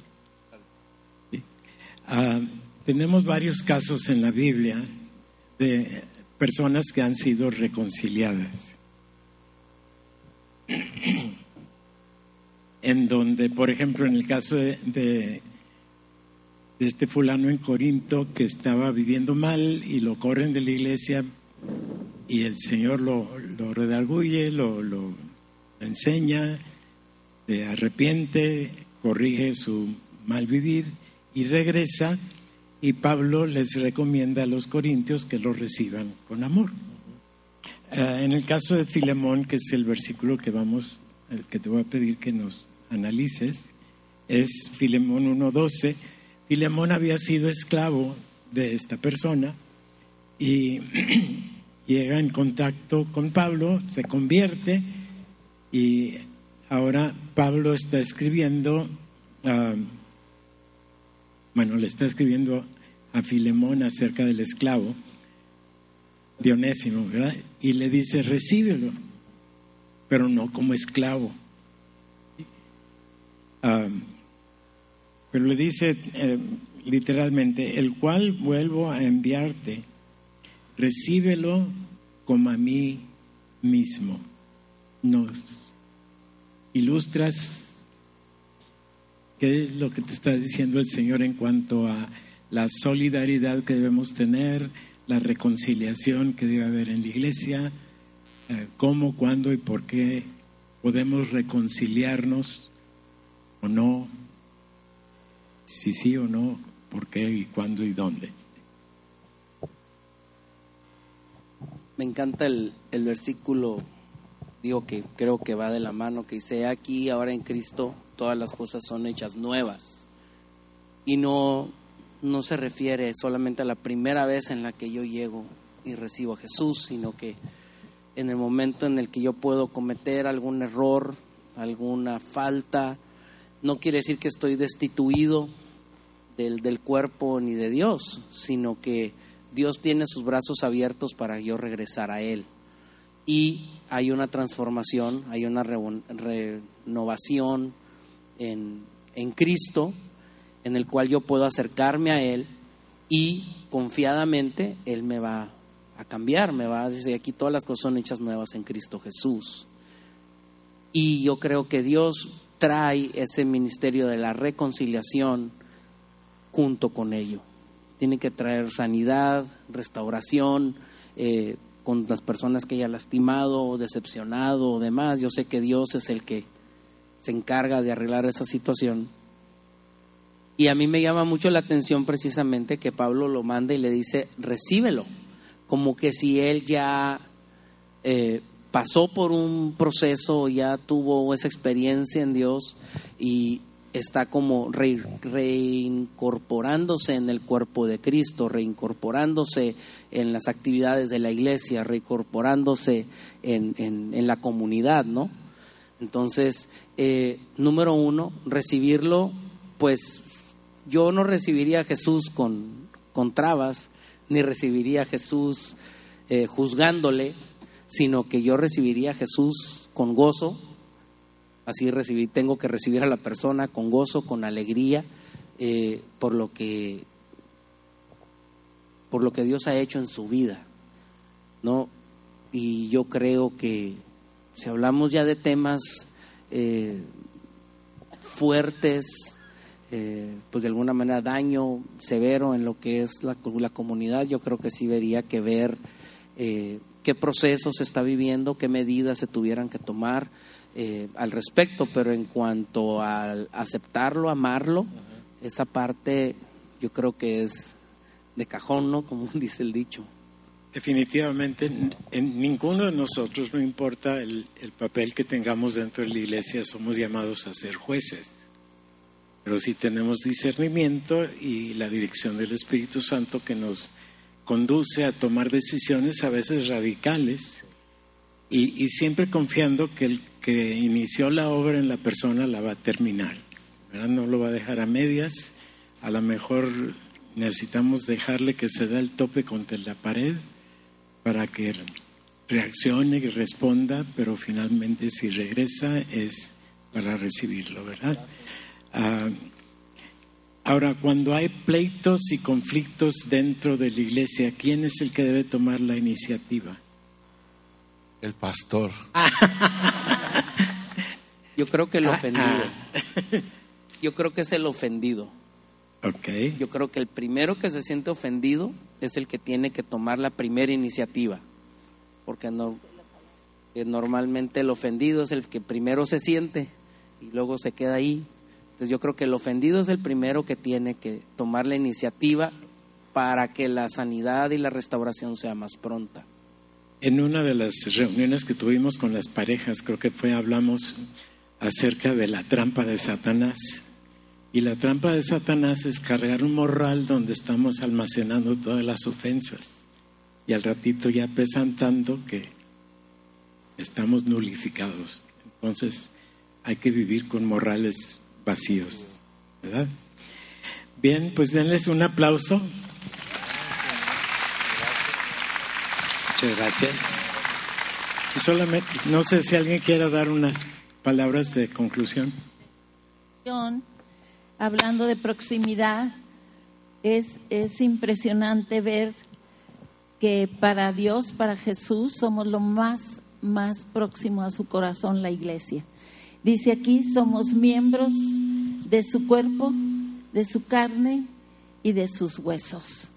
Ah, tenemos varios casos en la Biblia de personas que han sido reconciliadas. En donde, por ejemplo, en el caso de- de este fulano en Corinto que estaba viviendo mal y lo corren de la iglesia y el Señor lo, lo redarguye, lo, lo enseña, se arrepiente, corrige su mal vivir y regresa y Pablo les recomienda a los corintios que lo reciban con amor. Ah, en el caso de Filemón, que es el versículo que vamos, el que te voy a pedir que nos analices, es Filemón 1.12. Filemón había sido esclavo de esta persona y llega en contacto con Pablo, se convierte y ahora Pablo está escribiendo, ah, bueno, le está escribiendo a Filemón acerca del esclavo, Dionésimo, ¿verdad? Y le dice, recíbelo, pero no como esclavo. Ah, pero le dice eh, literalmente, el cual vuelvo a enviarte, recíbelo como a mí mismo. Nos ilustras qué es lo que te está diciendo el Señor en cuanto a la solidaridad que debemos tener, la reconciliación que debe haber en la iglesia, eh, cómo, cuándo y por qué podemos reconciliarnos o no, si sí o no, por qué y cuándo y dónde. me encanta el, el versículo, digo que creo que va de la mano, que dice, aquí ahora en Cristo todas las cosas son hechas nuevas. Y no, no se refiere solamente a la primera vez en la que yo llego y recibo a Jesús, sino que en el momento en el que yo puedo cometer algún error, alguna falta, no quiere decir que estoy destituido del, del cuerpo ni de Dios, sino que Dios tiene sus brazos abiertos para yo regresar a Él. Y hay una transformación, hay una renovación en, en Cristo, en el cual yo puedo acercarme a Él y confiadamente Él me va a cambiar, me va a decir, aquí todas las cosas son hechas nuevas en Cristo Jesús. Y yo creo que Dios trae ese ministerio de la reconciliación junto con ello. Tiene que traer sanidad, restauración eh, con las personas que haya lastimado, decepcionado o demás. Yo sé que Dios es el que se encarga de arreglar esa situación. Y a mí me llama mucho la atención precisamente que Pablo lo manda y le dice, recíbelo, como que si él ya eh, pasó por un proceso, ya tuvo esa experiencia en Dios y está como reincorporándose en el cuerpo de Cristo, reincorporándose en las actividades de la iglesia, reincorporándose en, en, la comunidad, ¿no? Entonces, eh, número uno, recibirlo, pues yo no recibiría a Jesús con, con trabas, ni recibiría a Jesús eh, juzgándole, sino que yo recibiría a Jesús con gozo, así recibí, tengo que recibir a la persona con gozo, con alegría, eh, por lo que por lo que Dios ha hecho en su vida, ¿no? Y yo creo que si hablamos ya de temas eh, fuertes, eh, pues de alguna manera daño severo en lo que es la, la comunidad, yo creo que sí vería que ver qué procesos se está viviendo, qué medidas se tuvieran que tomar, eh, al respecto, pero en cuanto a aceptarlo, amarlo, esa parte yo creo que es de cajón, ¿no? Como dice el dicho. Definitivamente, en ninguno de nosotros, no importa el, el, papel que tengamos dentro de la iglesia, somos llamados a ser jueces. Pero sí tenemos discernimiento y la dirección del Espíritu Santo que nos conduce a tomar decisiones a veces radicales y, siempre confiando que el que inició la obra en la persona la va a terminar. No lo va a dejar a medias. A lo mejor necesitamos dejarle que se dé el tope contra la pared para que reaccione y responda, pero finalmente si regresa es para recibirlo, ¿verdad? Ah, ahora, cuando hay pleitos y conflictos dentro de la iglesia, ¿quién es el que debe tomar la iniciativa? El pastor. Yo creo que el ah, ofendido. Ah. Yo creo que es el ofendido. Okay. Yo creo que el primero que se siente ofendido es el que tiene que tomar la primera iniciativa. Porque no, eh, normalmente el ofendido es el que primero se siente y luego se queda ahí. Entonces yo creo que el ofendido es el primero que tiene que tomar la iniciativa para que la sanidad y la restauración sea más pronta. En una de las reuniones que tuvimos con las parejas, creo que fue, hablamos acerca de la trampa de Satanás. Y la trampa de Satanás es cargar un morral donde estamos almacenando todas las ofensas. Y al ratito ya pesan tanto que estamos nulificados. Entonces hay que vivir con morrales vacíos. ¿Verdad? Bien, pues denles un aplauso. Muchas gracias. Y solamente, no sé si alguien quiera dar unas palabras de conclusión. Hablando de proximidad, es, es impresionante ver que para Dios, para Jesús, somos lo más, más próximo a su corazón, la iglesia. Dice aquí, somos miembros de su cuerpo, de su carne y de sus huesos.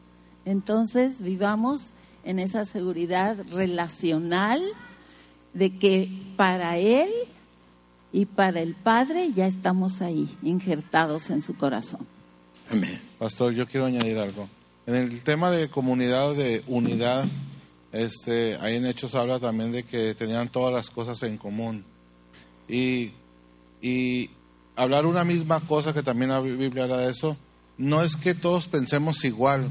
Entonces, vivamos en esa seguridad relacional de que para Él y para el Padre ya estamos ahí, injertados en su corazón. Amén. Pastor, yo quiero añadir algo. En el tema de comunidad, de unidad, Este, ahí en Hechos habla también de que tenían todas las cosas en común. Y, y hablar una misma cosa, que también la Biblia habla de eso, no es que todos pensemos igual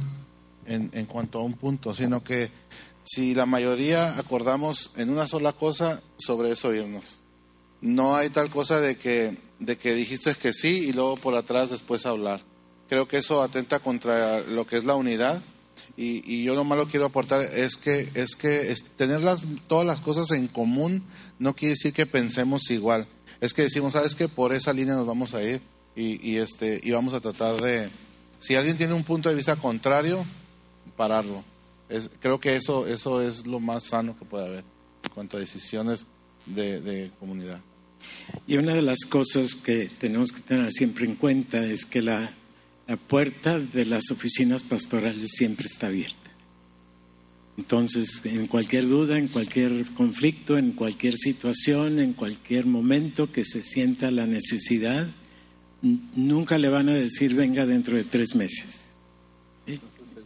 en, en cuanto a un punto, sino que si la mayoría acordamos en una sola cosa, sobre eso irnos. No hay tal cosa de que, de que dijiste que sí y luego por atrás después hablar. Creo que eso atenta contra lo que es la unidad y, yo lo malo quiero aportar es que es que tener las, todas las cosas en común no quiere decir que pensemos igual. Es que decimos, sabes que por esa línea nos vamos a ir y, este y vamos a tratar de si alguien tiene un punto de vista contrario pararlo. Creo que eso eso es lo más sano que puede haber en decisiones de, de comunidad. Y una de las cosas que tenemos que tener siempre en cuenta es que la, la puerta de las oficinas pastorales siempre está abierta. Entonces, en cualquier duda, en cualquier conflicto, en cualquier situación, en cualquier momento que se sienta la necesidad, nunca le van a decir venga dentro de tres meses.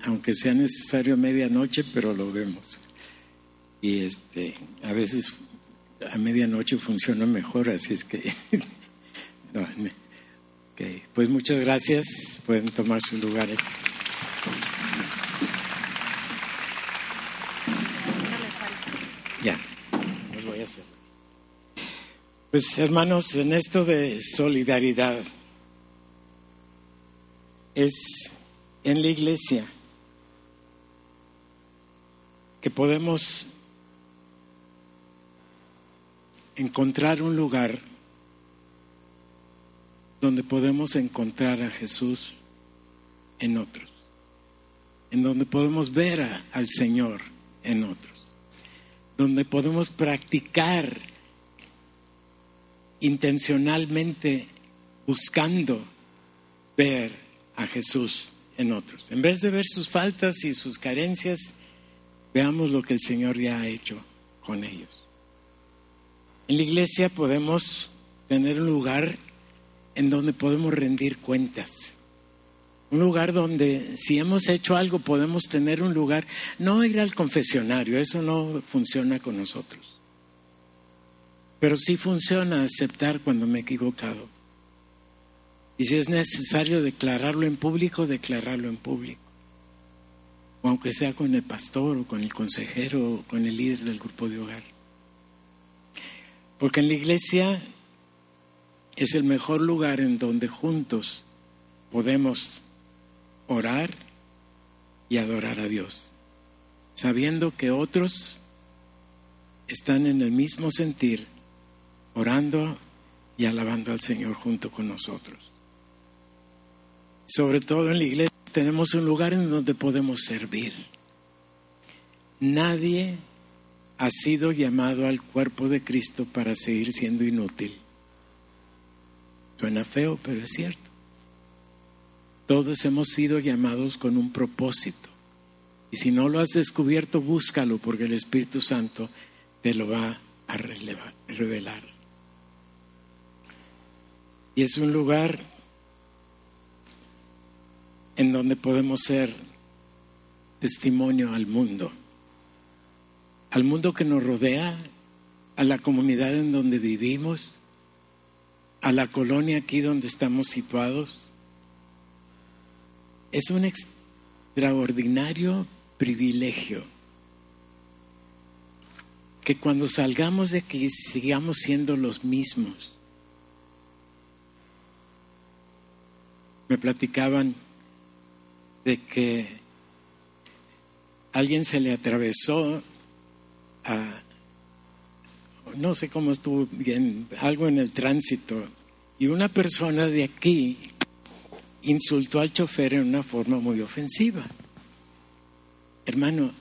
Aunque sea necesario medianoche, pero lo vemos. Y este, a veces a medianoche funciona mejor, así es que... Pues muchas gracias, pueden tomar sus lugares. Ya, los voy a hacer. Pues hermanos, en esto de solidaridad, es en la iglesia que podemos encontrar un lugar donde podemos encontrar a Jesús en otros, en donde podemos ver al Señor en otros, donde podemos practicar intencionalmente buscando ver a Jesús en otros. En vez de ver sus faltas y sus carencias, veamos lo que el Señor ya ha hecho con ellos. En la iglesia podemos tener un lugar en donde podemos rendir cuentas. Un lugar donde si hemos hecho algo podemos tener un lugar, no ir al confesionario, eso no funciona con nosotros. Pero sí funciona aceptar cuando me he equivocado. Y si es necesario declararlo en público, declararlo en público. O aunque sea con el pastor o con el consejero o con el líder del grupo de hogar. Porque en la iglesia es el mejor lugar en donde juntos podemos orar y adorar a Dios, sabiendo que otros están en el mismo sentir, orando y alabando al Señor junto con nosotros. Sobre todo en la iglesia tenemos un lugar en donde podemos servir. Nadie ha sido llamado al cuerpo de Cristo para seguir siendo inútil. Suena feo, pero es cierto. Todos hemos sido llamados con un propósito. Y si no lo has descubierto, búscalo porque el Espíritu Santo te lo va a revelar. Y es un lugar en donde podemos ser testimonio al mundo, al mundo que nos rodea, a la comunidad en donde vivimos, a la colonia aquí donde estamos situados. Es un extraordinario privilegio que cuando salgamos de aquí sigamos siendo los mismos. Me platicaban de que alguien se le atravesó a, no sé cómo estuvo bien, algo en el tránsito, y una persona de aquí insultó al chofer en una forma muy ofensiva. Hermano,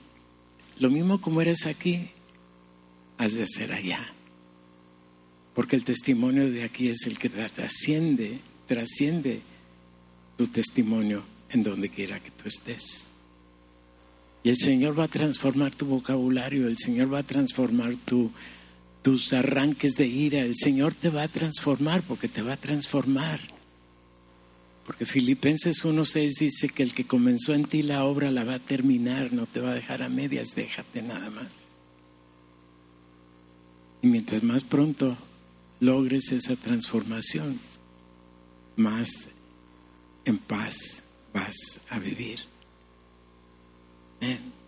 lo mismo como eres aquí, has de ser allá. Porque el testimonio de aquí es el que trasciende, trasciende tu testimonio en donde quiera que tú estés. Y el Señor va a transformar tu vocabulario, el Señor va a transformar tu, tus arranques de ira, el Señor te va a transformar porque te va a transformar. Porque Filipenses 1.6 dice que el que comenzó en ti la obra la va a terminar, no te va a dejar a medias, déjate nada más. Y mientras más pronto logres esa transformación, más en paz vas a vivir. Amén.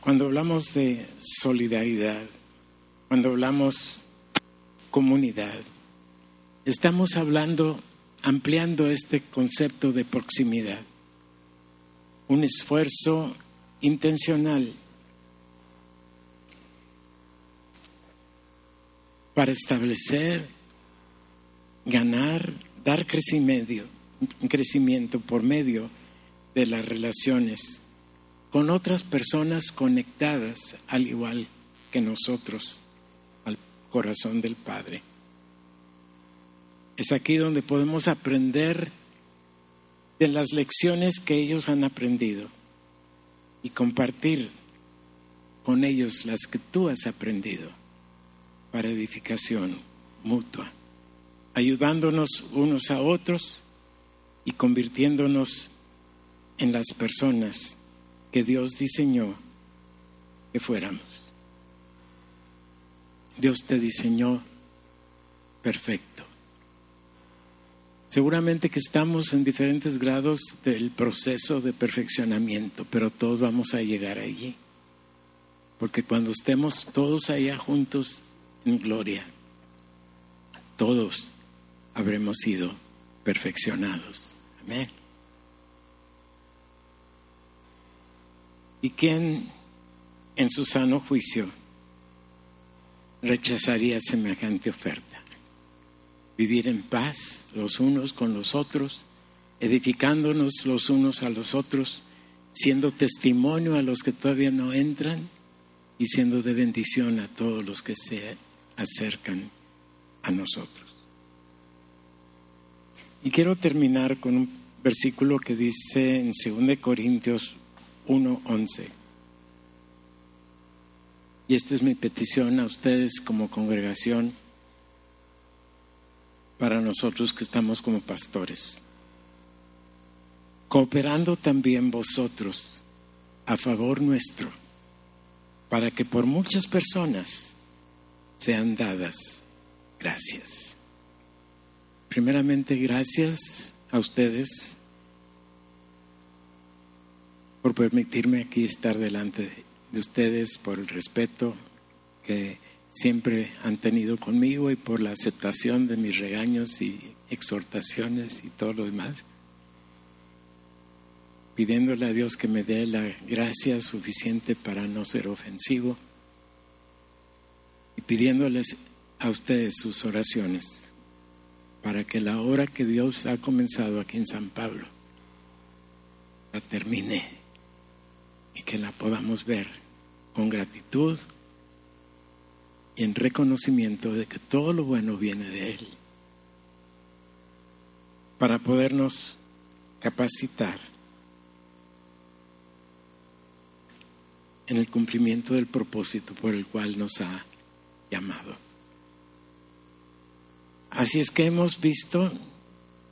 Cuando hablamos de solidaridad, cuando hablamos comunidad, estamos hablando, ampliando este concepto de proximidad. Un esfuerzo intencional para establecer, ganar, dar crecimiento, crecimiento por medio de las relaciones con otras personas conectadas al igual que nosotros al corazón del Padre. Es aquí donde podemos aprender de las lecciones que ellos han aprendido y compartir con ellos las que tú has aprendido para edificación mutua, ayudándonos unos a otros y convirtiéndonos en las personas que Dios diseñó que fuéramos. Dios te diseñó perfecto. Seguramente que estamos en diferentes grados del proceso de perfeccionamiento, pero todos vamos a llegar allí. Porque cuando estemos todos allá juntos en gloria, todos habremos sido perfeccionados. Amén. ¿Y quién en su sano juicio rechazaría semejante oferta? Vivir en paz los unos con los otros, edificándonos los unos a los otros, siendo testimonio a los que todavía no entran y siendo de bendición a todos los que se acercan a nosotros. Y quiero terminar con un versículo que dice en 2 Corintios 1.11. Y esta es mi petición a ustedes como congregación, para nosotros que estamos como pastores. Cooperando también vosotros a favor nuestro, para que por muchas personas sean dadas gracias. Primeramente, gracias a ustedes por permitirme aquí estar delante de ustedes, por el respeto que siempre han tenido conmigo y por la aceptación de mis regaños y exhortaciones y todo lo demás. Pidiéndole a Dios que me dé la gracia suficiente para no ser ofensivo y pidiéndoles a ustedes sus oraciones para que la obra que Dios ha comenzado aquí en San Pablo la termine y que la podamos ver con gratitud y en reconocimiento de que todo lo bueno viene de Él, para podernos capacitar en el cumplimiento del propósito por el cual nos ha llamado. Así es que hemos visto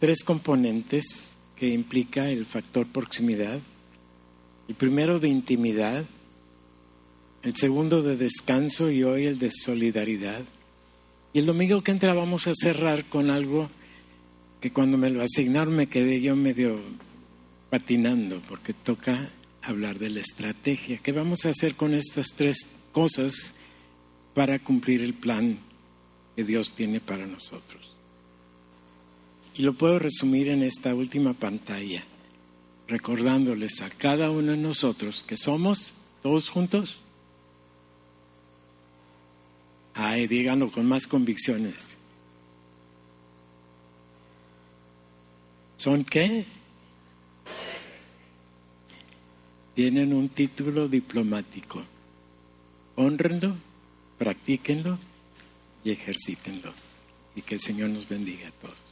tres componentes que implica el factor proximidad, el primero de intimidad, el segundo de descanso y hoy el de solidaridad. Y el domingo que entra vamos a cerrar con algo que cuando me lo asignaron me quedé yo medio patinando porque toca hablar de la estrategia. ¿Qué vamos a hacer con estas tres cosas para cumplir el plan que Dios tiene para nosotros? Y lo puedo resumir en esta última pantalla recordándoles a cada uno de nosotros que somos todos juntos. Ay, díganlo con más convicciones. ¿Son qué? Tienen un título diplomático. Honrenlo, practíquenlo y ejercítenlo. Y que el Señor nos bendiga a todos.